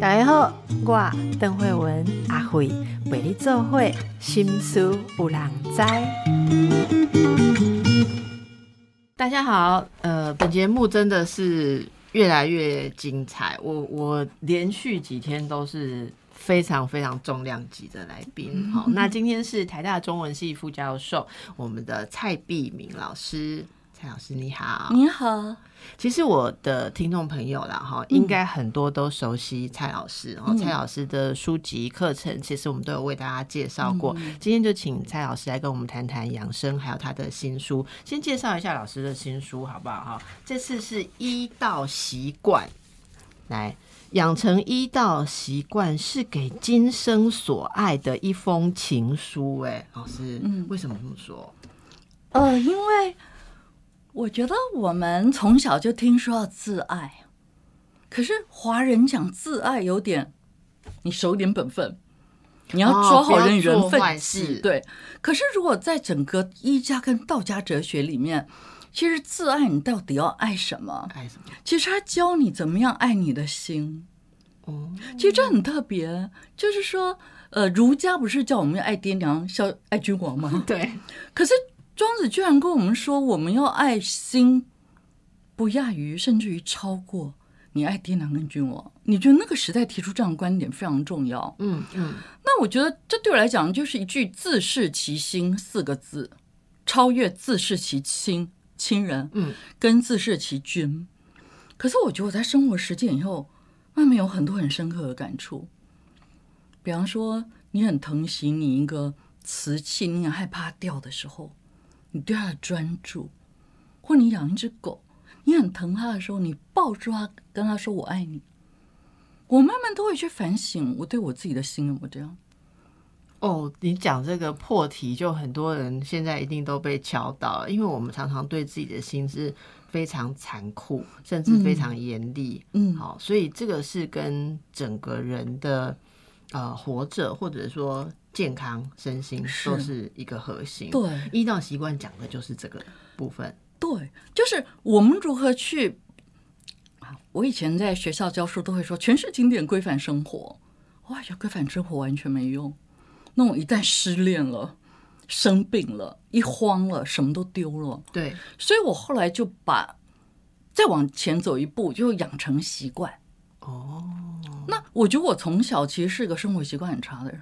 大家好，我邓慧文阿慧为你做会心思有人知。大家好，呃，本节目真的是越来越精彩，我我连续几天都是非常非常重量级的来宾。好，那今天是台大中文系副教授，我们的蔡碧明老师。蔡老师你好，你好。其实我的听众朋友啦，哈，应该很多都熟悉蔡老师。然后蔡老师的书籍课程，其实我们都有为大家介绍过。今天就请蔡老师来跟我们谈谈养生，还有他的新书。先介绍一下老师的新书好不好？哈，这次是医道习惯，来养成医道习惯是给今生所爱的一封情书。哎，老师，嗯，为什么这么说？呃，因为。我觉得我们从小就听说要自爱，可是华人讲自爱有点，你守点本分，你要抓好人与人分际。对，可是如果在整个医家跟道家哲学里面，其实自爱你到底要爱什么？爱什么？其实他教你怎么样爱你的心。哦，其实这很特别，就是说，呃，儒家不是叫我们要爱爹娘、孝爱君王吗？对，可是。庄子居然跟我们说，我们要爱心，不亚于甚至于超过你爱爹娘跟君王。你觉得那个时代提出这样的观点非常重要？嗯嗯。那我觉得这对我来讲就是一句“自视其心”四个字，超越“自视其亲”亲人，嗯，跟“自视其君”。可是我觉得我在生活实践以后，慢慢有很多很深刻的感触。比方说，你很疼惜你一个瓷器，你很害怕掉的时候。你对他的专注，或你养一只狗，你很疼它的时候，你抱住它，跟它说“我爱你”。我慢慢都会去反省，我对我自己的心有没有这样？哦，你讲这个破题，就很多人现在一定都被敲到了，因为我们常常对自己的心是非常残酷，甚至非常严厉。嗯，好，所以这个是跟整个人的呃活着，或者说。健康身心都是一个核心。对，医道习惯讲的就是这个部分。对，就是我们如何去啊？我以前在学校教书都会说，全是经典规范生活。哇，要规范生活完全没用。那我一旦失恋了、生病了、一慌了，什么都丢了。对，所以我后来就把再往前走一步，就养成习惯。哦，那我觉得我从小其实是个生活习惯很差的人。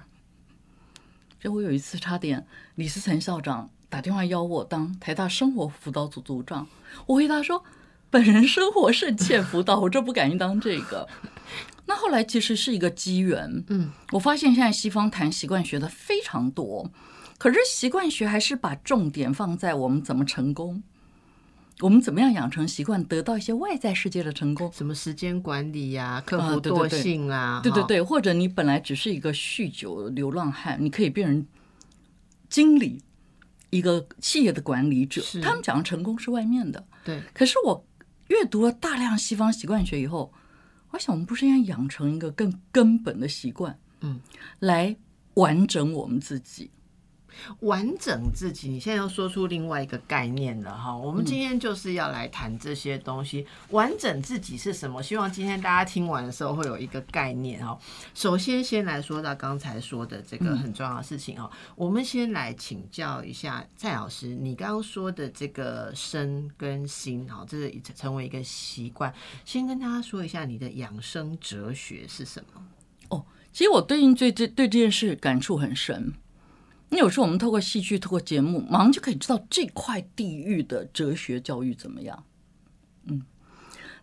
就我有一次差点，李思成校长打电话邀我当台大生活辅导组组长，我回答说，本人生活甚欠辅导，我这不敢于当这个。那后来其实是一个机缘，嗯，我发现现在西方谈习惯学的非常多，可是习惯学还是把重点放在我们怎么成功。我们怎么样养成习惯，得到一些外在世界的成功？什么时间管理呀，克服惰性啊？对对对，或者你本来只是一个酗酒流浪汉，你可以变成经理，一个企业的管理者。他们讲的成功是外面的，对。可是我阅读了大量西方习惯学以后，我想我们不是应该养成一个更根本的习惯，嗯，来完整我们自己。完整自己，你现在要说出另外一个概念了哈。我们今天就是要来谈这些东西。完整自己是什么？希望今天大家听完的时候会有一个概念哈。首先，先来说到刚才说的这个很重要的事情哈。我们先来请教一下蔡老师，你刚刚说的这个身跟心哈，这是成为一个习惯。先跟大家说一下你的养生哲学是什么？哦，其实我对应对这对这件事感触很深。那有时候我们透过戏剧、透过节目，马上就可以知道这块地域的哲学教育怎么样。嗯，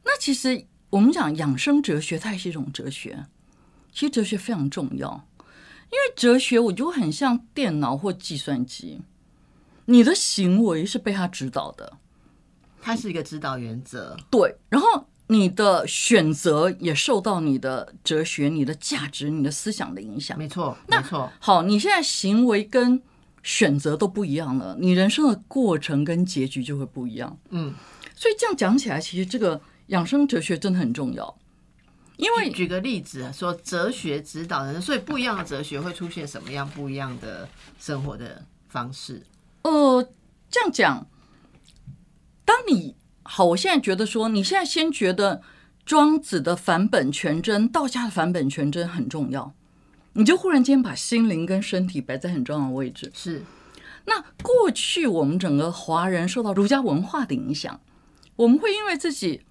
那其实我们讲养生哲学，它也是一种哲学。其实哲学非常重要，因为哲学我觉得很像电脑或计算机，你的行为是被它指导的，它是一个指导原则。对，然后。你的选择也受到你的哲学、你的价值、你的思想的影响。没错，没错。好，你现在行为跟选择都不一样了，你人生的过程跟结局就会不一样。嗯，所以这样讲起来，其实这个养生哲学真的很重要。因为举个例子说，哲学指导人，所以不一样的哲学会出现什么样不一样的生活的方式？呃，这样讲，当你。好，我现在觉得说，你现在先觉得庄子的返本全真，道家的返本全真很重要，你就忽然间把心灵跟身体摆在很重要的位置。是那过去我们整个华人受到儒家文化的影响，我们会因为自己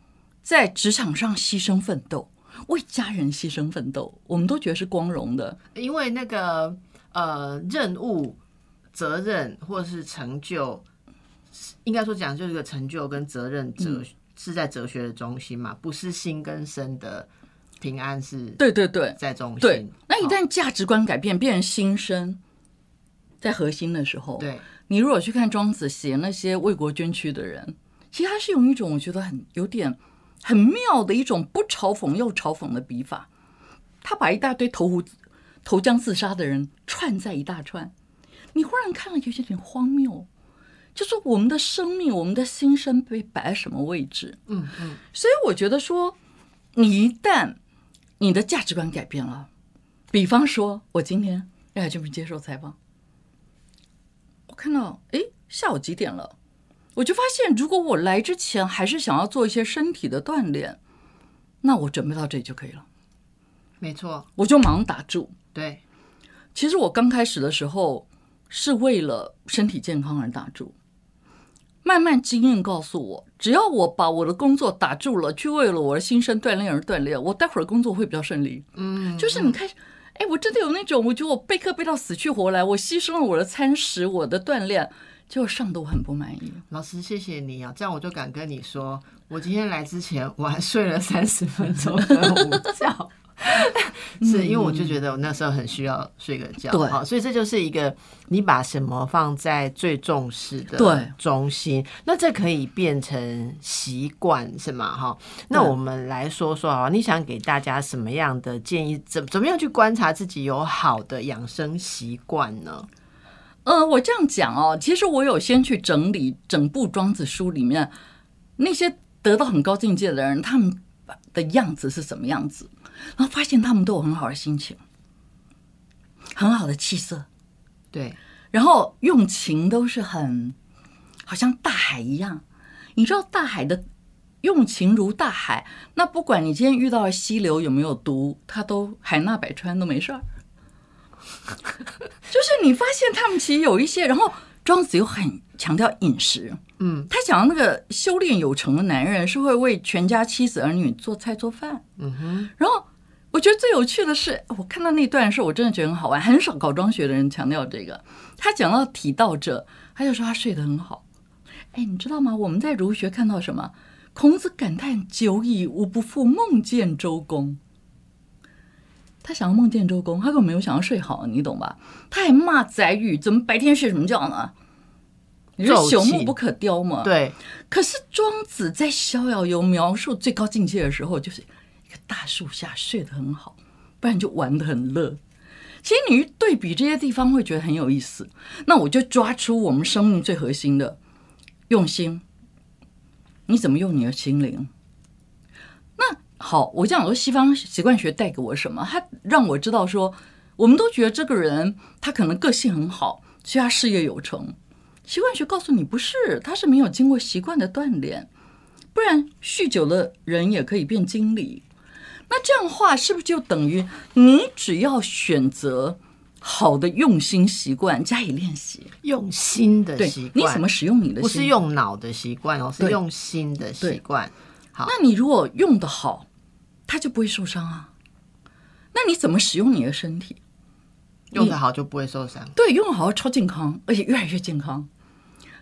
在职场上牺牲奋斗，为家人牺牲奋斗，我们都觉得是光荣的。因为那个呃任务、责任或是成就，应该说讲就是个成就跟责任哲、是在哲学的中心嘛，不是心跟身的平安是对对对。在中心。对，那一旦价值观改变，变成心生在核心的时候，对你如果去看庄子写那些为国捐躯的人，其实他是用一种我觉得很有点很妙的一种不嘲讽又嘲讽的笔法，他把一大堆投湖投江自杀的人串在一大串，你忽然看了有点荒谬，就是我们的生命，我们的心声被摆在什么位置？嗯嗯，所以我觉得说，你一旦你的价值观改变了，比方说，我今天要来这边接受采访，我看到哎，下午几点了，我就发现，如果我来之前还是想要做一些身体的锻炼，那我准备到这里就可以了，没错，我就马上打住。对其实我刚开始的时候是为了身体健康而打住，慢慢经验告诉我，只要我把我的工作打住了，去为了我的心身锻炼而锻炼，我待会儿工作会比较顺利。嗯，就是你看，哎，我真的有那种，我觉得我备课备到死去活来，我牺牲了我的餐食，我的锻炼，结果上的我很不满意。老师谢谢你啊，这样我就敢跟你说，我今天来之前我还睡了三十分钟的午觉。是因为我就觉得我那时候很需要睡个觉，对好，所以这就是一个你把什么放在最重视的对中心，那这可以变成习惯是吗？哈，那我们来说说啊，你想给大家什么样的建议？怎怎么样去观察自己有好的养生习惯呢？呃，我这样讲哦，其实我有先去整理整部庄子书里面那些得到很高境界的人，他们的样子是什么样子，然后发现他们都有很好的心情，很好的气色，对，然后用情都是很，好像大海一样。你知道大海的用情如大海，那不管你今天遇到的溪流有没有毒，它都海纳百川都没事儿。就是你发现他们其实有一些，然后庄子又很强调饮食，嗯他讲那个修炼有成的男人是会为全家妻子儿女做菜做饭，嗯哼，然后我觉得最有趣的是，我看到那段的时候，我真的觉得很好玩。很少搞庄学的人强调这个。他讲到提到这，他就说他睡得很好。哎，你知道吗？我们在儒学看到什么？孔子感叹：“久矣，吾不复梦见周公。”他想要梦见周公，他根本没有想要睡好，你懂吧？他还骂宰予：“怎么白天睡什么觉呢？你说朽木不可雕嘛？”对，可是庄子在《逍遥游》描述最高境界的时候，就是一个大树下睡得很好，不然就玩得很乐。其实你一对比这些地方，会觉得很有意思。那我就抓出我们生命最核心的用心，你怎么用你的心灵？那好，我这样说，西方习惯学带给我什么？它让我知道说，我们都觉得这个人他可能个性很好，所以他事业有成。习惯学告诉你不是，他是没有经过习惯的锻炼，不然酗酒的人也可以变经理。那这样的话，是不是就等于你只要选择好的用心习惯加以练习？用心的对习惯，你怎么使用你的心？不是用脑的习惯哦，是用心的习惯。好，那你如果用的好，他就不会受伤啊。那你怎么使用你的身体？用的好就不会受伤。对，用得好超健康，而且越来越健康。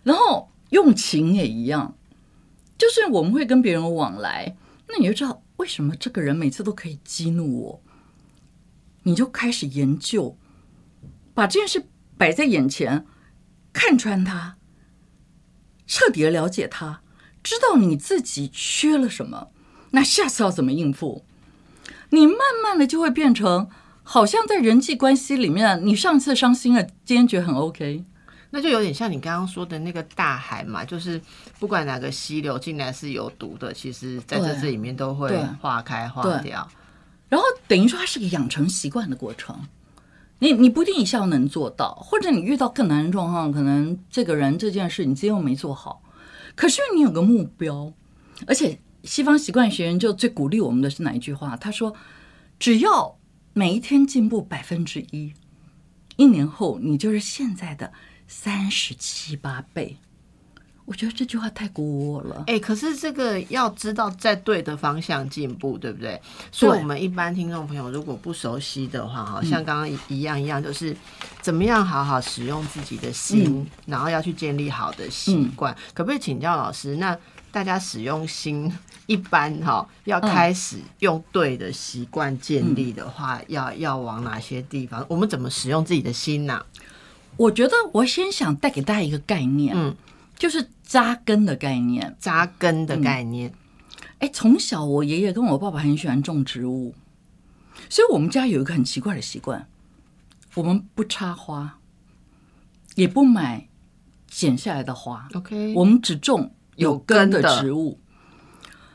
然后用情也一样，就是我们会跟别人往来，那你就知道为什么这个人每次都可以激怒我，你就开始研究，把这件事摆在眼前，看穿他，彻底的了解他，知道你自己缺了什么，那下次要怎么应付？你慢慢的就会变成，好像在人际关系里面，你上次伤心了，今天觉得很 OK。那就有点像你刚刚说的那个大海嘛，就是不管哪个溪流进来是有毒的，其实在这里面都会化开化掉。然后等于说它是个养成习惯的过程。你你不一定一下能做到，或者你遇到更难的状况，可能这个人这件事你今天又没做好，可是你有个目标，而且西方习惯学人就最鼓励我们的是哪一句话？他说：“只要每一天进步百分之一，一年后你就是现在的三十七八倍。”我觉得这句话太鼓舞我了。哎、可是这个要知道在对的方向进步，对不对？所以，我们一般听众朋友如果不熟悉的话，哈，像刚刚一一样一样，就是怎么样好好使用自己的心，然后要去建立好的习惯。可不可以请教老师？那大家使用心，一般哈要开始用对的习惯建立的话，要要往哪些地方？我们怎么使用自己的心呢、我觉得我先想带给大家一个概念，嗯，就是扎根的概念。扎根的概念。哎，从小我爷爷跟我爸爸很喜欢种植物，所以我们家有一个很奇怪的习惯，我们不插花，也不买剪下来的花，OK，我们只种有根的有根的植物。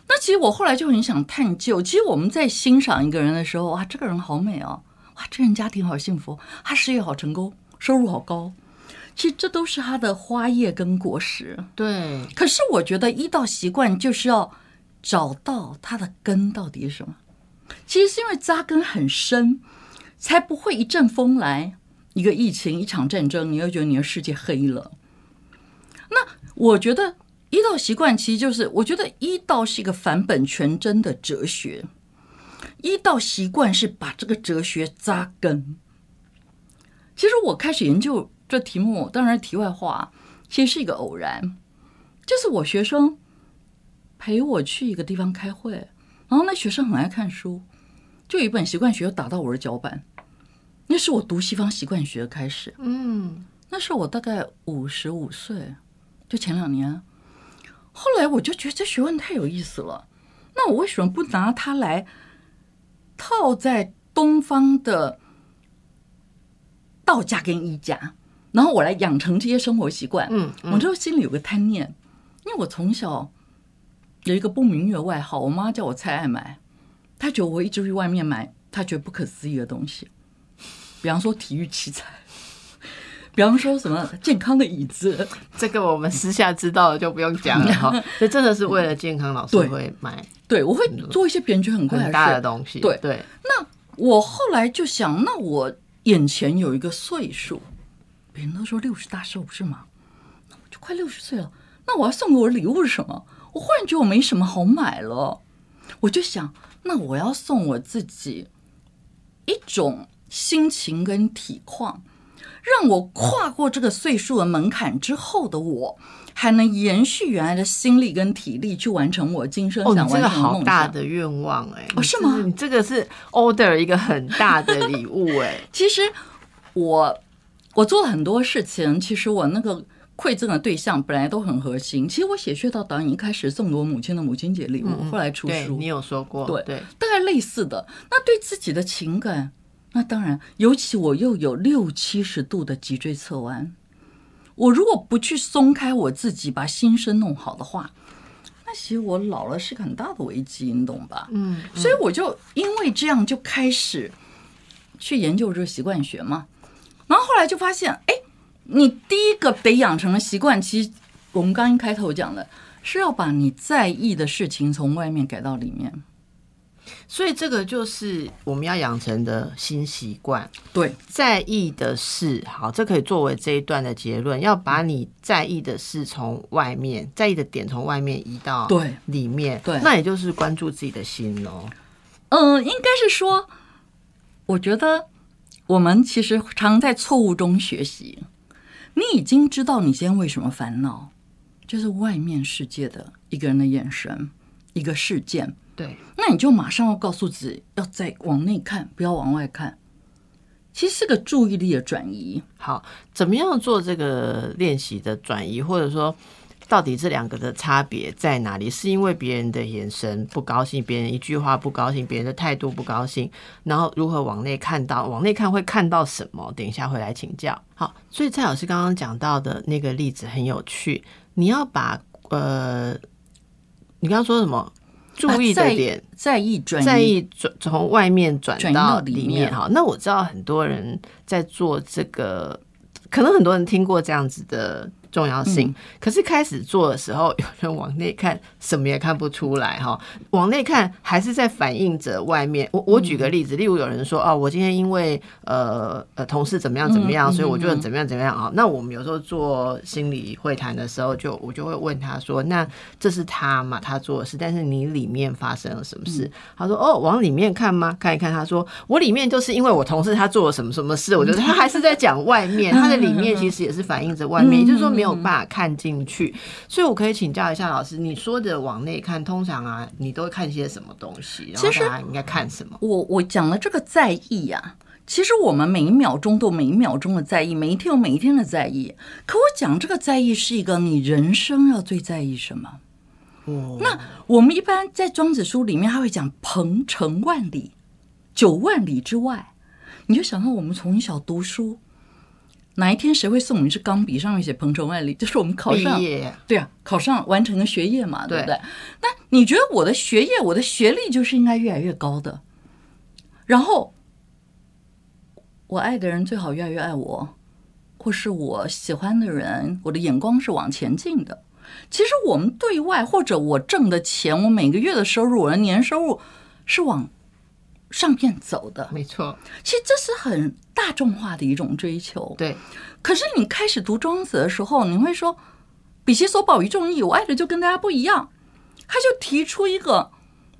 那其实我后来就很想探究，其实我们在欣赏一个人的时候，哇，这个人好美哦，哇，这人家庭好幸福，他事业好成功，收入好高，其实这都是它的花叶跟果实。对，可是我觉得一道习惯就是要找到它的根到底是什么。其实是因为扎根很深，才不会一阵风来，一个疫情，一场战争，你会觉得你的世界黑了。那我觉得一道习惯其实就是，我觉得一道是一个返本全真的哲学，一道习惯是把这个哲学扎根。其实我开始研究这题目，当然题外话，其实是一个偶然。就是我学生陪我去一个地方开会，然后那学生很爱看书，就有一本习惯学打到我的脚板，那是我读西方习惯学的开始。嗯，那是我大概五十五岁，就前两年。后来我就觉得这学问太有意思了，那我为什么不拿它来套在东方的道家跟医家，然后我来养成这些生活习惯？嗯我就心里有个贪念，因为我从小有一个不明誉的外号，我妈叫我菜爱买，她觉得我一直去外面买她觉得不可思议的东西，比方说体育器材，比方说什么健康的椅子，这个我们私下知道了就不用讲了哈。这真的是为了健康，老师对会买对我会做一些别人觉得很怪很大的事。东西。对对，那我后来就想，那我眼前有一个岁数，别人都说六十大寿不是吗？那我就快六十岁了，那我要送给我礼物是什么？我忽然觉得我没什么好买了，我就想，那我要送我自己一种心情跟体况，让我跨过这个岁数的门槛之后的我，还能延续原来的心力跟体力去完成我今生哦，想完成的梦想。好大的愿望哎！哦是吗你这个是 order 一个很大的礼物 哎。其实我我做了很多事情，其实我那个馈赠的对象本来都很核心。其实我写穴道导演一开始送给我母亲的母亲节礼物，后来出书你，有说过，对对，大概类似的。那对自己的情感，那当然，尤其我又有六七十度的脊椎侧弯，我如果不去松开我自己，把心声弄好的话，那其实我老了是个很大的危机，你懂吧？嗯，所以我就因为这样就开始去研究这个习惯学嘛，然后后来就发现，哎，你第一个得养成的习惯，其实我们刚一开头讲的是要把你在意的事情从外面改到里面。所以这个就是我们要养成的新习惯。对，在意的事，好，这可以作为这一段的结论。要把你在意的事从外面，在意的点从外面移到对里面，对那也就是关注自己的心喽。嗯，应该是说，我觉得我们其实常在错误中学习。你已经知道你今天为什么烦恼，就是外面世界的一个人的眼神，一个事件，对，那你就马上要告诉自己，要再往内看，不要往外看。其实是个注意力的转移。好，怎么样做这个练习的转移，或者说到底这两个的差别在哪里？是因为别人的眼神不高兴，别人一句话不高兴，别人的态度不高兴，然后如何往内看到？往内看会看到什么？等一下会来请教。好，所以蔡老师刚刚讲到的那个例子很有趣，你要把呃，你刚刚说什么？注意的啊在点，在意转，在意转从外面转到到里面里面哈。那我知道很多人在做这个，可能很多人听过这样子的重要性。可是开始做的时候，有人往内看，什么也看不出来哈。往内看，还是在反映着外面。我我举个例子，例如有人说哦，我今天因为呃呃同事怎么样怎么样，所以我就怎么样怎么样啊。那我们有时候做心理会谈的时候，就我就会问他说，那这是他嘛，他做的事，但是你里面发生了什么事？他说哦，往里面看吗？看一看。他说我里面就是因为我同事他做了什么什么事，我觉得他还是在讲外面，他的里面其实也是反映着外面，也就是说没有办法看进去。所以我可以请教一下老师，你说的往内看，通常啊，你都会看些什么东西？然后大家应该看什么？我我讲了这个在意呀，其实我们每一秒钟都每一秒钟的在意，每一天有每一天的在意。可我讲这个在意是一个你人生要最在意什么？哦，那我们一般在庄子书里面，他会讲鹏程万里，九万里之外，你就想到我们从小读书，哪一天谁会送我们一支钢笔，上面写鹏程万里，就是我们考上，对啊，考上完成个学业嘛，对不对？那你觉得我的学业，我的学历就是应该越来越高的？然后，我爱的人最好越来越爱我，或是我喜欢的人，我的眼光是往前进的。其实我们对外，或者我挣的钱，我每个月的收入，我的年收入是往上面走的。没错，其实这是很大众化的一种追求。对，可是你开始读庄子的时候，你会说“比其所保于众义”，我爱的就跟大家不一样。他就提出一个，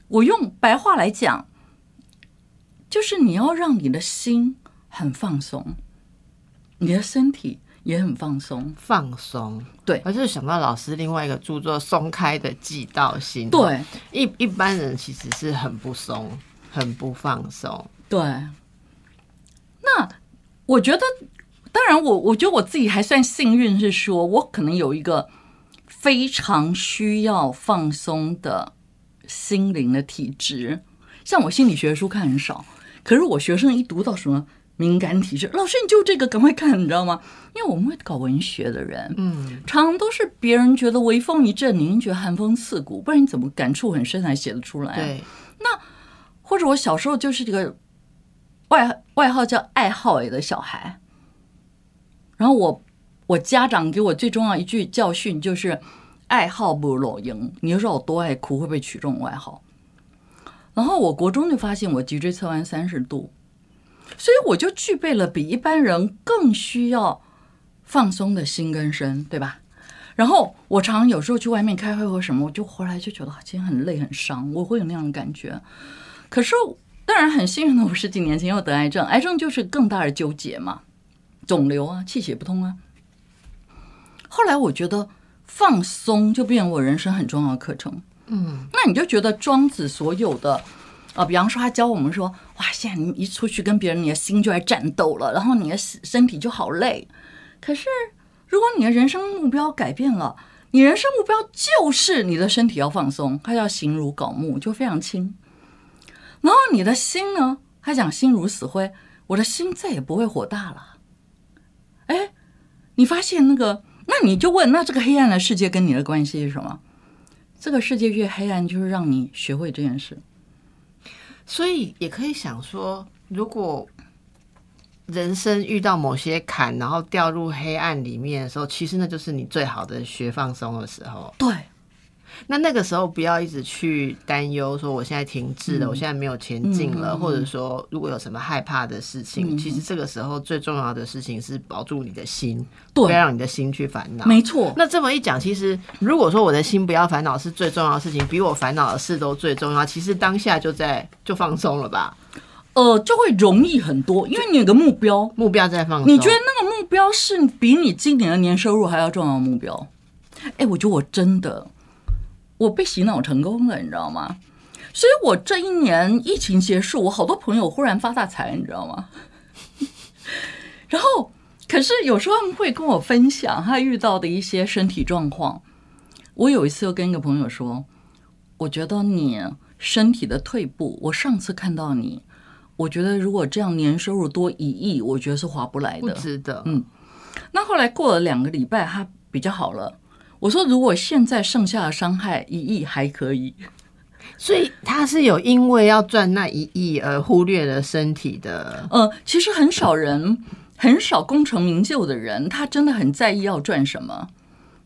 我用白话来讲。就是你要让你的心很放松，你的身体也很放松，放松。对，而是想到老师另外一个著作《松开的寄道心》。对，一一般人其实是很不松，很不放松。对。那我觉得，当然，我我觉得我自己还算幸运，是说我可能有一个非常需要放松的心灵的体质。像我心理学书看很少。可是我学生一读到什么敏感体质，老师你就这个赶快看，你知道吗？因为我们会搞文学的人，嗯，常常都是别人觉得微风一阵，您觉得寒风刺骨，不然你怎么感触很深才写得出来？对。那或者我小时候就是这个外外号叫爱好的小孩，然后我我家长给我最重要一句教训就是爱好不如赢，你就说我多爱哭，会不会取这种外号？然后我国中就发现我脊椎侧弯三十度，所以我就具备了比一般人更需要放松的心跟身，对吧？然后我常有时候去外面开会或什么，我就回来就觉得今天很累很伤，我会有那样的感觉。可是当然很幸运的，我十几年前又得癌症，癌症就是更大的纠结嘛，肿瘤啊，气血不通啊。后来我觉得放松就变成我人生很重要的课程。嗯，那你就觉得庄子所有的，啊，比方说他教我们说，哇，现在你一出去跟别人，你的心就在战斗了，然后你的身体就好累。可是如果你的人生目标改变了，你人生目标就是你的身体要放松，他要形如槁木，就非常轻。然后你的心呢，他讲心如死灰，我的心再也不会火大了。哎，你发现那个，那你就问，那这个黑暗的世界跟你的关系是什么？这个世界越黑暗，就是让你学会这件事。所以也可以想说，如果人生遇到某些坎，然后掉入黑暗里面的时候，其实那就是你最好的学放松的时候。对。那那个时候不要一直去担忧，说我现在停滞了，我现在没有前进了，或者说如果有什么害怕的事情，其实这个时候最重要的事情是保住你的心，不要让你的心去烦恼。没错。那这么一讲，其实如果说我的心不要烦恼是最重要的事情，比我烦恼的事都最重要，其实当下就在就放松了吧？呃，就会容易很多，因为你有个目标，目标在放松。你觉得那个目标是比你今年的年收入还要重要的目标？哎，我觉得我真的。我被洗脑成功了，你知道吗？所以我这一年疫情结束，我好多朋友忽然发大财，你知道吗？然后，可是有时候他们会跟我分享他遇到的一些身体状况。我有一次又跟一个朋友说，我觉得你身体的退步，我上次看到你，我觉得如果这样年收入多一亿，我觉得是划不来的，不值得。嗯，那后来过了两个礼拜，他比较好了。我说，如果现在剩下的伤害一亿还可以，所以他是有因为要赚那一亿而忽略了身体的。呃，其实很少人，很少功成名就的人，他真的很在意要赚什么。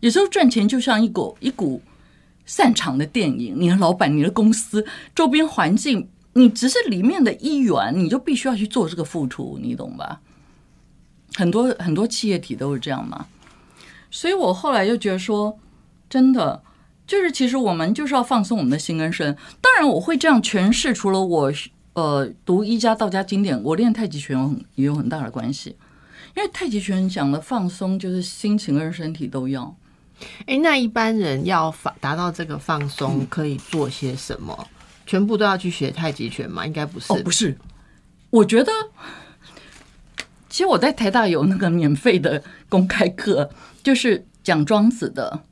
有时候赚钱就像一股一股散场的电影，你的老板、你的公司、周边环境，你只是里面的一员，你就必须要去做这个付出，你懂吧？很多很多企业体都是这样嘛。所以我后来就觉得说，真的就是其实我们就是要放松我们的心跟身。当然我会这样诠释，除了我呃读一家道家经典，我练太极拳有很也有很大的关系。因为太极拳讲的放松，就是心情跟身体都要。哎，那一般人要达达到这个放松，可以做些什么？全部都要去学太极拳吗？应该不是。哦，不是。我觉得，其实我在台大有那个免费的公开课，就是讲庄子的。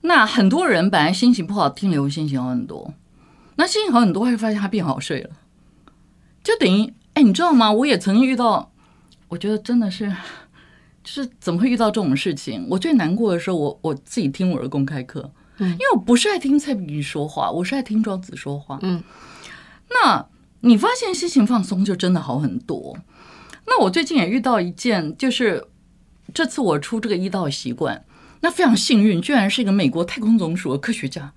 那很多人本来心情不好，听了会心情好很多。那心情好很多，会发现他变好睡了。就等于，哎，你知道吗？我也曾经遇到。我觉得真的是，就是怎么会遇到这种事情？我最难过的时候，我我自己听我的公开课，嗯，因为我不是爱听蔡比说话，我是爱听庄子说话，嗯。那你发现心情放松就真的好很多。那我最近也遇到一件，就是这次我出这个一道习惯，那非常幸运，居然是一个美国太空总署的科学家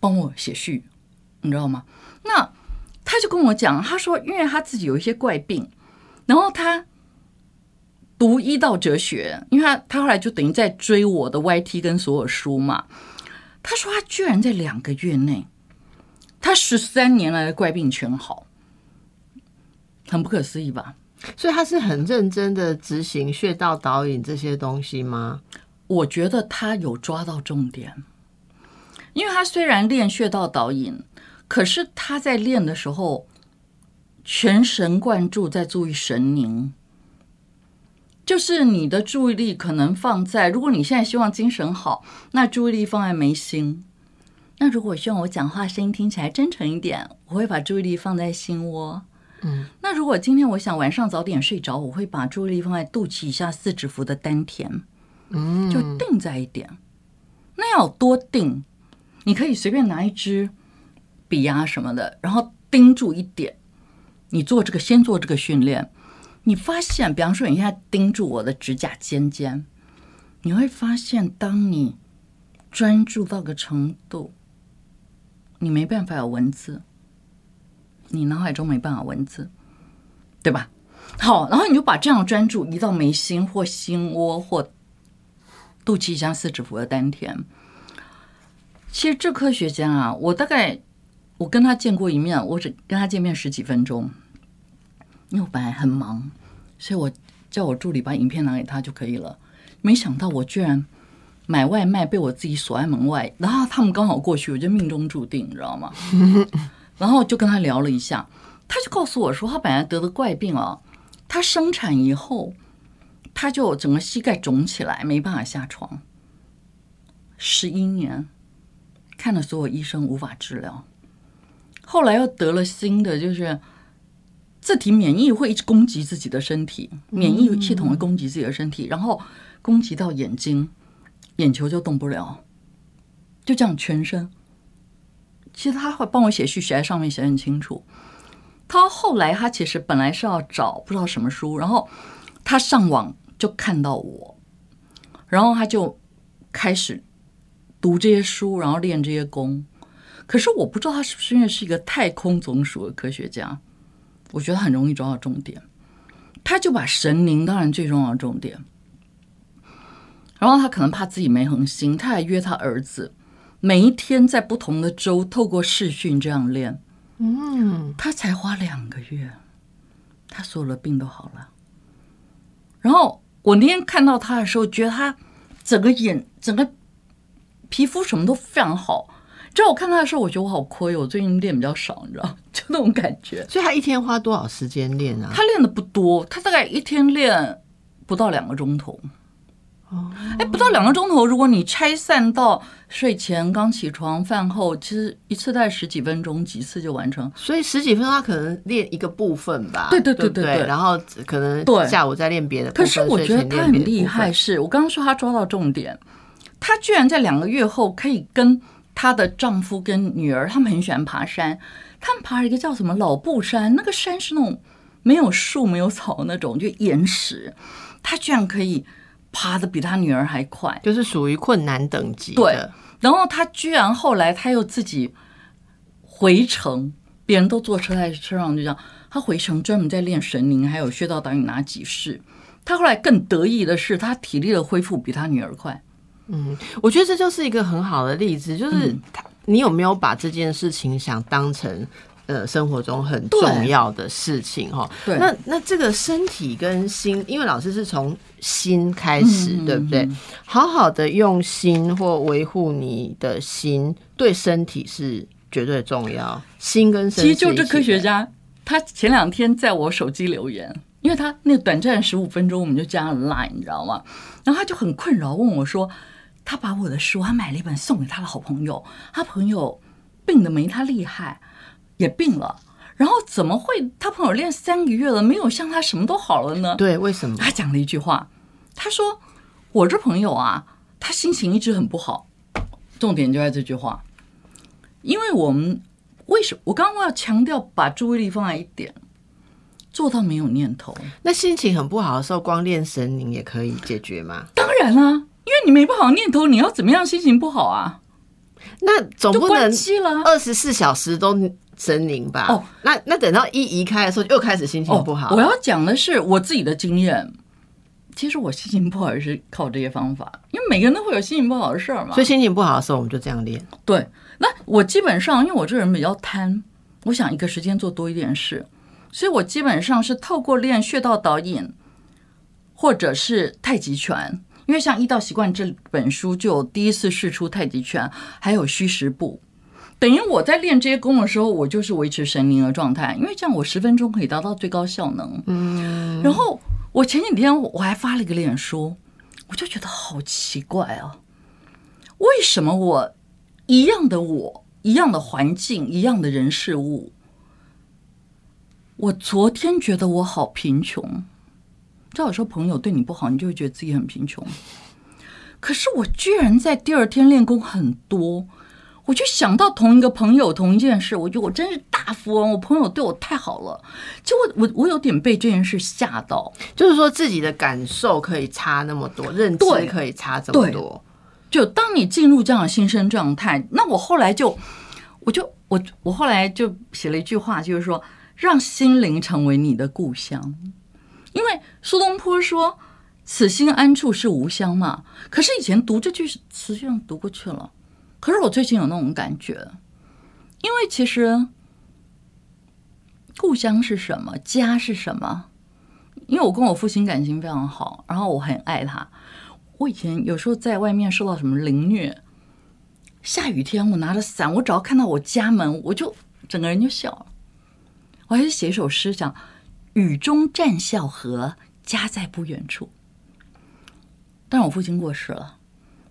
帮我写序，你知道吗？那他就跟我讲，他说，因为他自己有一些怪病。然后他读医道哲学，因为他他后来就等于在追我的 YT 跟所有书嘛。他说他居然在两个月内，他十三年来的怪病全好，很不可思议吧？所以他是很认真的执行穴道导引这些东西吗？我觉得他有抓到重点，因为他虽然练穴道导引，可是他在练的时候。全神贯注，在注意神宁，就是你的注意力可能放在，如果你现在希望精神好，那注意力放在眉心；那如果希望我讲话声音听起来真诚一点，我会把注意力放在心窝。嗯，那如果今天我想晚上早点睡着，我会把注意力放在肚脐以下四指腹的丹田。嗯，就定在一点。那要多定？你可以随便拿一支笔啊什么的，然后盯住一点。你做这个，先做这个训练，你发现，比方说，你现在盯住我的指甲尖尖，你会发现，当你专注到个程度，你没办法有文字，你脑海中没办法文字，对吧？好，然后你就把这样专注移到眉心或心窝或肚脐下四指腹的丹田。其实这科学家啊，我大概我跟他见过一面，我只跟他见面十几分钟。因为我本来很忙，所以我叫我助理把影片拿给他就可以了。没想到我居然买外卖被我自己锁在门外，然后他们刚好过去，我就命中注定，你知道吗？然后就跟他聊了一下，他就告诉我说，他本来得的怪病啊，他生产以后他就整个膝盖肿起来，没办法下床，十一年看了所有医生无法治疗，后来又得了新的，就是。自体免疫会一直攻击自己的身体，免疫系统会攻击自己的身体，然后攻击到眼睛，眼球就动不了，就这样全身。其实他会帮我写序，写在上面写很清楚。他后来他其实本来是要找不知道什么书，然后他上网就看到我，然后他就开始读这些书，然后练这些功。可是我不知道他是不是因为是一个太空总署的科学家。我觉得很容易抓到重点，他就把神灵当然最重要的重点，然后他可能怕自己没恒心，他还约他儿子每一天在不同的州透过视讯这样练，嗯，他才花两个月，他所有的病都好了。然后我那天看到他的时候，觉得他整个眼、整个皮肤什么都非常好。就我看他的时候，我觉得我好亏，我最近练比较少，你知道，就那种感觉。所以他一天花多少时间练啊？他练的不多，他大概一天练不到两个钟头。哦，哎，不到两个钟头，如果你拆散到睡前、刚起床、饭后，其实一次大概十几分钟，几次就完成。所以十几分钟他可能练一个部分吧。对对对对对。然后可能下午再练别的。可是我觉得他很厉害，是我刚刚说他抓到重点，他居然在两个月后可以跟。她的丈夫跟女儿，他们很喜欢爬山。他们爬了一个叫什么老布山，那个山是那种没有树、没有草那种，就岩石。他居然可以爬的比他女儿还快，就是属于困难等级对。然后他居然后来他又自己回城，别人都坐车在车上就这样，他回城专门在练神灵，还有穴道导引拿几式。他后来更得意的是，他体力的恢复比他女儿快。嗯我觉得这就是一个很好的例子，就是嗯他，你有没有把这件事情想当成呃生活中很重要的事情哈？对那那这个身体跟心，因为老师是从心开始，嗯对不对？好好的用心或维护你的心，对身体是绝对重要。心跟身体其实就这科学家，他前两天在我手机留言，因为他那短暂十五分钟，我们就加了 Line，你知道吗？然后他就很困扰，问我说，他把我的书，他买了一本送给他的好朋友，他朋友病的没他厉害，也病了，然后怎么会他朋友练三个月了，没有像他什么都好了呢？对，为什么？他讲了一句话，他说：“我这朋友啊，他心情一直很不好。”重点就在这句话，因为我们为什么我刚刚要强调把注意力放在一点，做到没有念头。那心情很不好的时候，光练神灵也可以解决吗？当然啦、因为你没不好念头，你要怎么样心情不好啊？那总不能。二十四小时都神灵吧？哦，那那等到一移开的时候，又开始心情不好。我要讲的是我自己的经验。其实我心情不好也是靠这些方法，因为每个人都会有心情不好的事儿嘛。所以心情不好的时候，我们就这样练。对，那我基本上因为我这人比较贪，我想一个时间做多一点事，所以我基本上是透过练穴道导引，或者是太极拳。因为像《医道习惯》这本书就有第一次试出太极拳，还有虚实步。等于我在练这些功的时候，我就是维持神灵的状态，因为这样我十分钟可以达到最高效能。嗯，然后我前几天我还发了一个脸书，我就觉得好奇怪啊，为什么我一样的我，一样的环境，一样的人事物，我昨天觉得我好贫穷。知道有时候朋友对你不好，你就会觉得自己很贫穷。可是我居然在第二天练功很多，我就想到同一个朋友同一件事，我觉得我真是大富翁，我朋友对我太好了。就我我我有点被这件事吓到，就是说自己的感受可以差那么多，认知可以差这么多。就当你进入这样的心生状态，那我后来就，我就我我后来就写了一句话，就是说让心灵成为你的故乡，因为苏东坡说“此心安处是吾乡”嘛。可是以前读这句词就这样读过去了，可是我最近有那种感觉，因为其实故乡是什么，家是什么？因为我跟我父亲感情非常好，然后我很爱他。我以前有时候在外面受到什么凌虐，下雨天我拿着伞，我只要看到我家门，我就整个人就笑了。我还是写一首诗，讲“雨中站笑河，家在不远处”。但是我父亲过世了，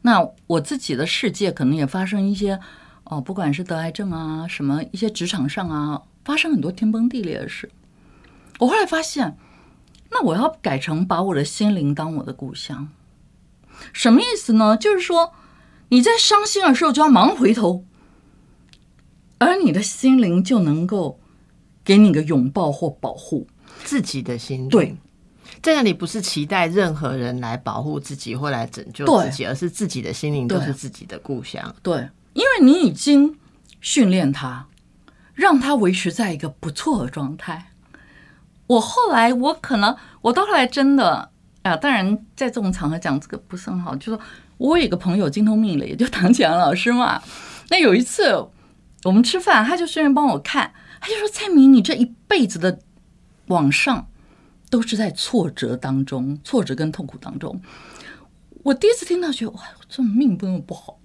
那我自己的世界可能也发生一些哦，不管是得癌症啊，什么一些职场上啊，发生很多天崩地裂的事。我后来发现，那我要改成把我的心灵当我的故乡。什么意思呢？就是说你在伤心的时候就要忙回头，而你的心灵就能够给你个拥抱或保护。自己的心灵对，在那里不是期待任何人来保护自己或来拯救自己，而是自己的心灵对都是自己的故乡。对，因为你已经训练他，让他维持在一个不错的状态。我后来，我可能，我到后来真的啊，当然在这种场合讲这个不是很好，就说我有一个朋友精通命理，就唐启阳老师嘛。那有一次我们吃饭，他就顺便帮我看，他就说：“蔡明，你这一辈子的往上都是在挫折当中，挫折跟痛苦当中。”我第一次听到，觉得哇，我这命不那么不好。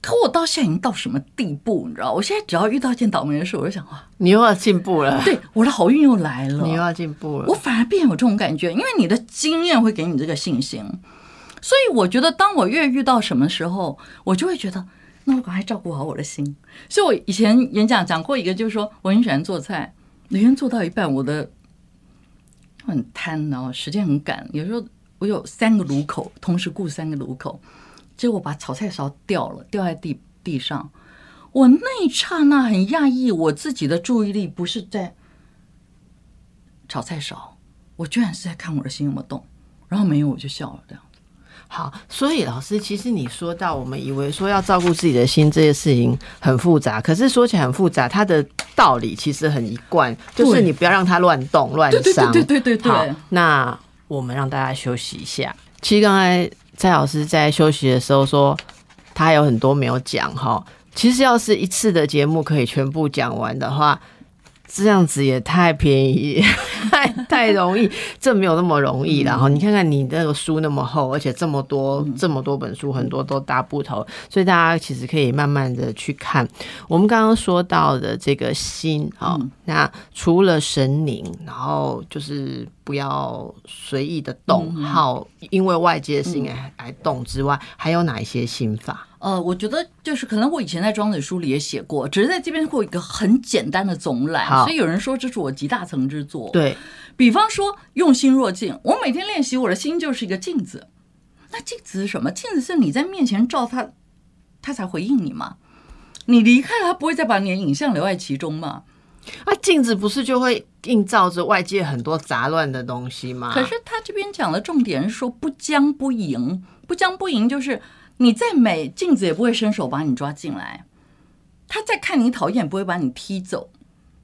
可我到现在已经到什么地步，你知道？我现在只要遇到一件倒霉的事，我就想哇，你又要进步了，对，我的好运又来了。你又要进步了。我反而变有这种感觉，因为你的经验会给你这个信心。所以我觉得，当我越遇到什么时候，我就会觉得，那我赶快照顾好我的心。所以我以前演讲讲过一个，就是说我很喜欢做菜，每天做到一半，我的很贪，然后时间很赶，有时候我有三个炉口，同时顾三个炉口，结果把炒菜勺掉了，掉在地地上。我那一刹那很讶异，我自己的注意力不是在炒菜勺，我居然是在看我的心有没有动，然后没有我就笑了这样。好，所以老师，其实你说到我们以为说要照顾自己的心这件事情很复杂，可是说起来很复杂，它的道理其实很一贯，就是你不要让它乱动乱伤。对对对对对。那我们让大家休息一下。其实刚才蔡老师在休息的时候说，他还有很多没有讲哈。其实要是一次的节目可以全部讲完的话。这样子也太便宜，太太容易，这没有那么容易。然后你看看你那个书那么厚，而且这么多这么多本书，很多都大部头，所以大家其实可以慢慢的去看。我们刚刚说到的这个心啊，那除了神灵，然后就是不要随意的动，好，因为外界的事情来动之外，还有哪一些心法？呃，我觉得就是可能我以前在庄子书里也写过，只是在这边会有一个很简单的总览，所以有人说这是我集大成之作。对比方说用心若镜，我每天练习，我的心就是一个镜子。那镜子是什么？镜子是你在面前照它，它才回应你嘛。你离开了，它不会再把你的影像留在其中嘛。啊，镜子不是就会映照着外界很多杂乱的东西吗？可是他这边讲的重点是说不僵不迎，不僵不迎就是。你再美，镜子也不会伸手把你抓进来；他再看你讨厌，不会把你踢走。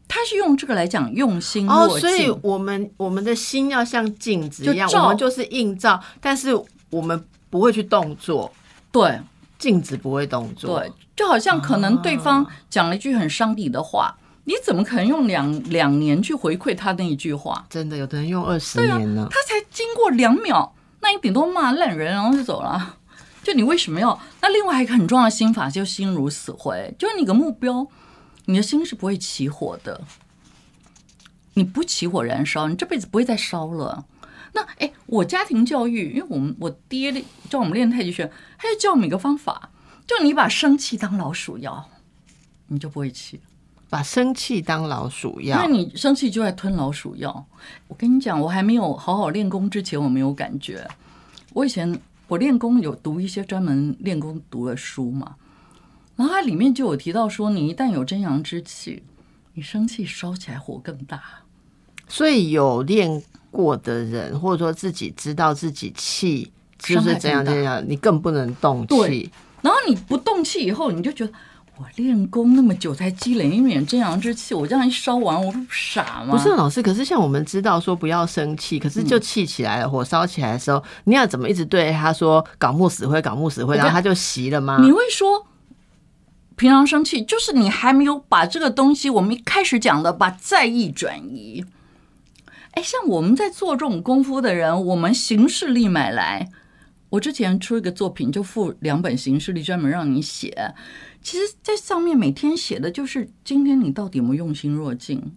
他是用这个来讲用心哦。所以我们我们的心要像镜子一样，我们就是映照，但是我们不会去动作。对，镜子不会动作。对，就好像可能对方讲了一句很伤你的话，你怎么可能用两两年去回馈他那一句话？真的，有的人用二十年呢。他才经过两秒，那你顶多骂烂人，然后就走了。就你为什么要？那另外一个很重要的心法，就心如死灰。就是你的目标，你的心是不会起火的。你不起火燃烧，你这辈子不会再烧了。那哎，我家庭教育，因为我们我爹教我们练太极拳，他就教我们一个方法，就你把生气当老鼠药，你就不会气。把生气当老鼠药，那你生气就在吞老鼠药。我跟你讲，我还没有好好练功之前，我没有感觉。我以前。我练功有读一些专门练功读的书嘛，然后它里面就有提到说，你一旦有真阳之气，你生气烧起来火更大。所以有练过的人，或者说自己知道自己气就是这样这样，你更不能动气。然后你不动气以后，你就觉得。我练功那么久才积累一点真阳之气，我这样一烧完，我不傻吗？不是老师，可是像我们知道说不要生气，可是就气起来了，火烧起来的时候，你要怎么一直对他说“搞木死灰，搞木死灰”，然后他就习了吗？你会说平常生气，就是你还没有把这个东西，我们一开始讲的把在意转移。哎，像我们在做这种功夫的人，我们形式力买来。我之前出一个作品，就附两本形式力，专门让你写。其实，在上面每天写的就是今天你到底有没有用心若镜。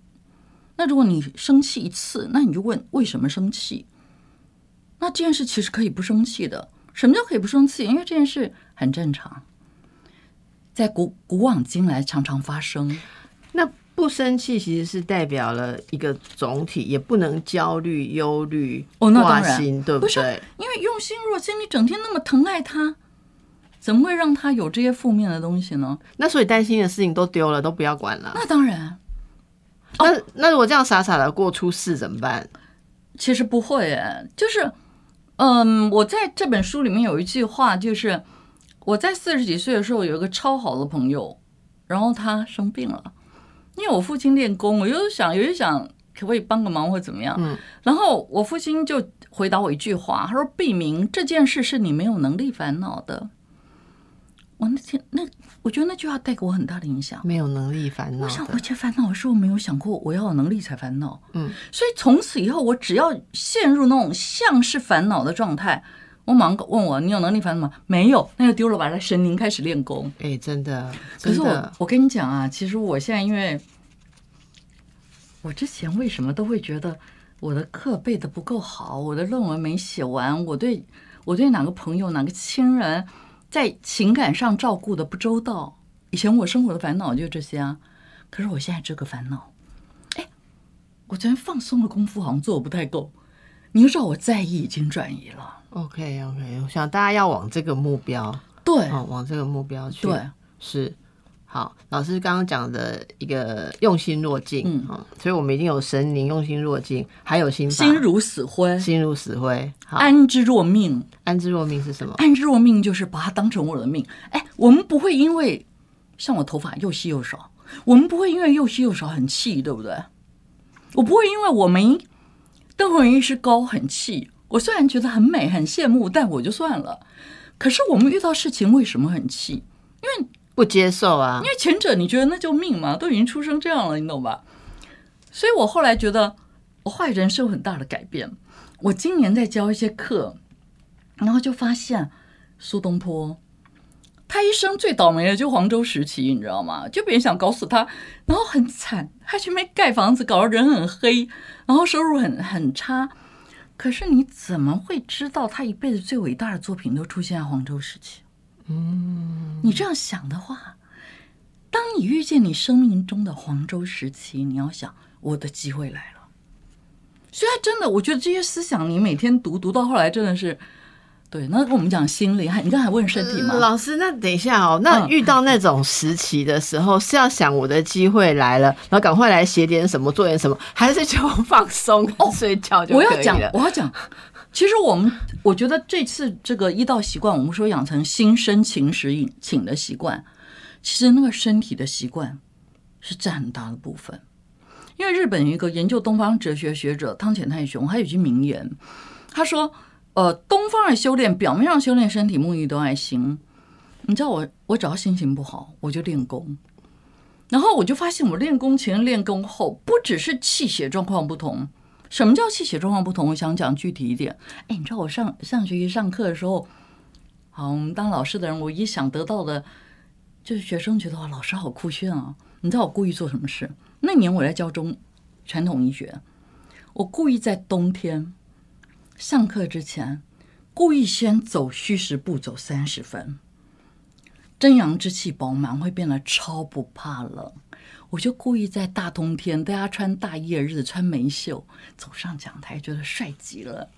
那如果你生气一次，那你就问为什么生气。那这件事其实可以不生气的。什么叫可以不生气？因为这件事很正常，在古古往今来常常发生。那不生气其实是代表了一个总体，也不能焦虑、忧虑、挂心，对不对？因为用心若镜，你整天那么疼爱他。怎么会让他有这些负面的东西呢？那所以担心的事情都丢了，都不要管了。那当然。那那如果这样傻傻的过出事怎么办？其实不会，诶，就是，嗯，我在这本书里面有一句话，就是我在四十几岁的时候有一个超好的朋友，然后他生病了，因为我父亲练功，我又想，我就想可不可以帮个忙或怎么样。嗯。然后我父亲就回答我一句话，他说：“毕明，这件事是你没有能力烦恼的。”我那天那，我觉得那句话带给我很大的影响。没有能力烦恼，我想我前烦恼的时候没有想过我要有能力才烦恼。嗯，所以从此以后，我只要陷入那种像是烦恼的状态，我马上问我：你有能力烦恼吗？没有，那就丢了吧。来神灵开始练功。哎，真的。可是我我跟你讲啊，其实我现在因为，我之前为什么都会觉得我的课背的不够好，我的论文没写完，我对我对哪个朋友哪个亲人。在情感上照顾的不周到，以前我生活的烦恼就这些啊。可是我现在这个烦恼，哎，我昨天放松的功夫好像做的不太够。你就知道我在意已经转移了。OK OK，我想大家要往这个目标，对，往这个目标去。对，是好，老师刚刚讲的一个用心若镜，嗯，所以我们已经有神灵用心若镜，还有心心如死灰，心如死灰，安之若命。安之若命是什么？安之若命就是把它当成我的命。哎，我们不会因为像我头发又稀又少，我们不会因为又稀又少很气，对不对？我不会因为我没灯红一是高很气。我虽然觉得很美很羡慕，但我就算了。可是我们遇到事情为什么很气？因为。不接受啊！因为前者你觉得那就命嘛，都已经出生这样了，你懂吧？所以我后来觉得，我坏人生有很大的改变。我今年在教一些课，然后就发现苏东坡，他一生最倒霉的就黄州时期，你知道吗？就别人想搞死他，然后很惨，他去没盖房子，搞得人很黑，然后收入很很差。可是你怎么会知道他一辈子最伟大的作品都出现在黄州时期？嗯，你这样想的话，当你遇见你生命中的黄州时期，你要想我的机会来了。所以，真的，我觉得这些思想，你每天读读到后来，真的是对。那跟我们讲心理，还你刚才问身体吗？老师，那等一下哦，那遇到那种时期的时候，是要想我的机会来了，然后赶快来写点什么，做点什么，还是就放松 睡觉就可以了？我要讲，我要讲。其实我们，我觉得这次这个医道习惯，我们说养成心生情时饮请的习惯，其实那个身体的习惯是占很大的部分。因为日本有一个研究东方哲学学者汤浅太雄，他有句名言，他说：“呃，东方的修炼，表面上修炼身体，沐浴都爱心。你知道我，我只要心情不好，我就练功，然后我就发现，我练功前、练功后，不只是气血状况不同。”什么叫气血状况不同？我想讲具体一点。哎，你知道我上上学期上课的时候，好，我们当老师的人，我一想得到的，就是学生觉得哇，老师好酷炫啊！你知道我故意做什么事？那年我在教中传统医学，我故意在冬天上课之前，故意先走虚实步走三十分，真阳之气饱满，会变得超不怕冷。我就故意在大冬天，大家穿大衣的日子穿没袖走上讲台，觉得帅极了，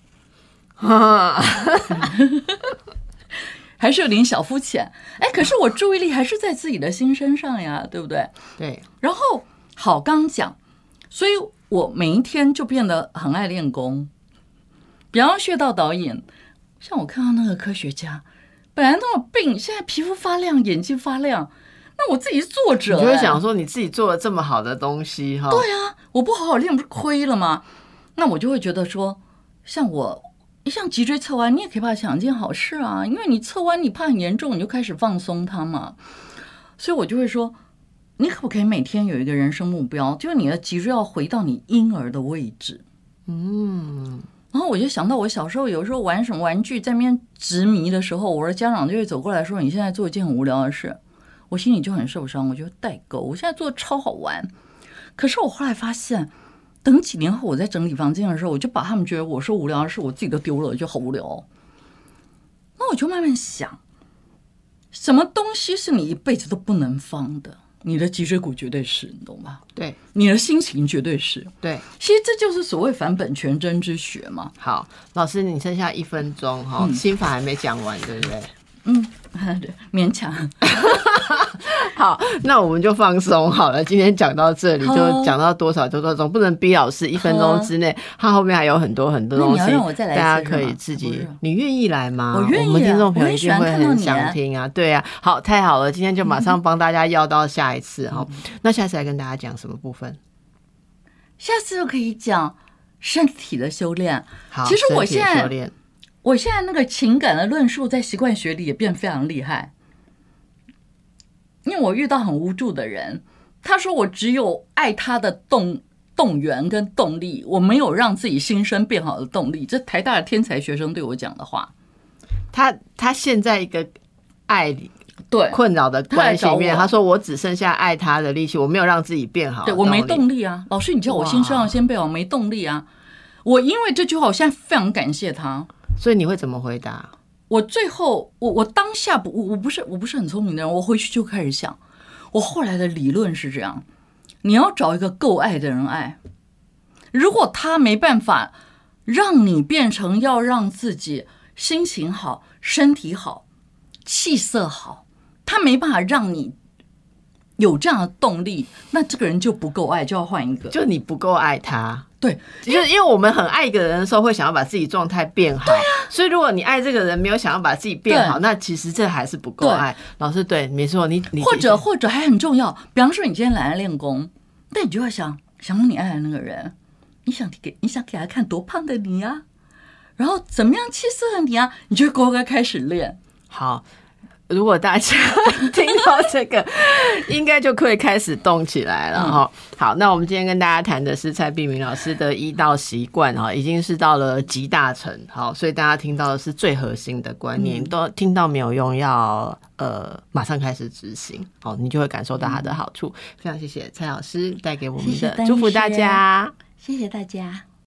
啊 还是有点小肤浅。哎，可是我注意力还是在自己的心身上呀，对不对？对。然后好刚讲，所以我每一天就变得很爱练功。比方学到导演，像我看到那个科学家，本来那么病，现在皮肤发亮，眼睛发亮。那我自己是作者，你就会想说你自己做了这么好的东西哈？对啊，我不好好练不是亏了吗？那我就会觉得说，像我，像脊椎侧弯，你也可以把它想一件好事啊，因为你侧弯你怕很严重，你就开始放松它嘛。所以我就会说，你可不可以每天有一个人生目标，就是你的脊椎要回到你婴儿的位置？嗯。然后我就想到我小时候有时候玩什么玩具，在那边执迷的时候，我的家长就会走过来说：“你现在做一件很无聊的事。”我心里就很受伤，我觉得代沟。我现在做的超好玩，可是我后来发现，等几年后我在整理房间的时候，我就把他们觉得我说无聊的事，我自己都丢了，就好无聊。那我就慢慢想，什么东西是你一辈子都不能放的？你的脊椎骨绝对是，你懂吗？对，你的心情绝对是。对，其实这就是所谓返本全真之学嘛。好，老师，你剩下一分钟哈，心法还没讲完，对不对？嗯，对，勉强。好，那我们就放松好了。今天讲到这里，就讲到多少就多少，总不能逼老师一分钟之内。他后面还有很多很多东西，大家可以自己。你愿意来吗？我愿意。我们听众朋友一定会很想听啊。对啊，好，太好了，今天就马上 帮大家要到下一次哈。那下次来跟大家讲什么部分？下次就可以讲身体的修炼。好，其实我现在。我现在那个情感的论述在习惯学里也变非常厉害，因为我遇到很无助的人，他说我只有爱他的动动员跟动力，我没有让自己心生变好的动力。这台大的天才学生对我讲的话，他他现在一个爱对困扰的关系里面，他说我只剩下爱他的力气，我没有让自己变好，对我没动力啊。老师，你叫我心声要先变好，没动力啊。我因为这句话，我现在非常感谢他。所以你会怎么回答？我最后，我我当下不，我我不是我不是很聪明的人，我回去就开始想，我后来的理论是这样：你要找一个够爱的人爱，如果他没办法让你变成要让自己心情好、身体好、气色好，他没办法让你有这样的动力，那这个人就不够爱，就要换一个。就你不够爱他。对，就是因为我们很爱一个人的时候，会想要把自己状态变好。对啊，所以如果你爱这个人，没有想要把自己变好，那其实这还是不够爱。老师，对，没错，你你或者或者还很重要，比方说你今天来练功，但你就要想想你爱的那个人，你想给你想给他看多胖的你呀，然后怎么样气色的你啊，你就乖乖开始练。好。如果大家 听到这个，应该就可以开始动起来了哈。好，那我们今天跟大家谈的是蔡碧明老师的一道习惯哈，已经是到了集大成。好，所以大家听到的是最核心的观念，都听到没有用，要呃马上开始执行，好，你就会感受到它的好处。非常谢谢蔡老师带给我们的祝福，大家，谢谢大家。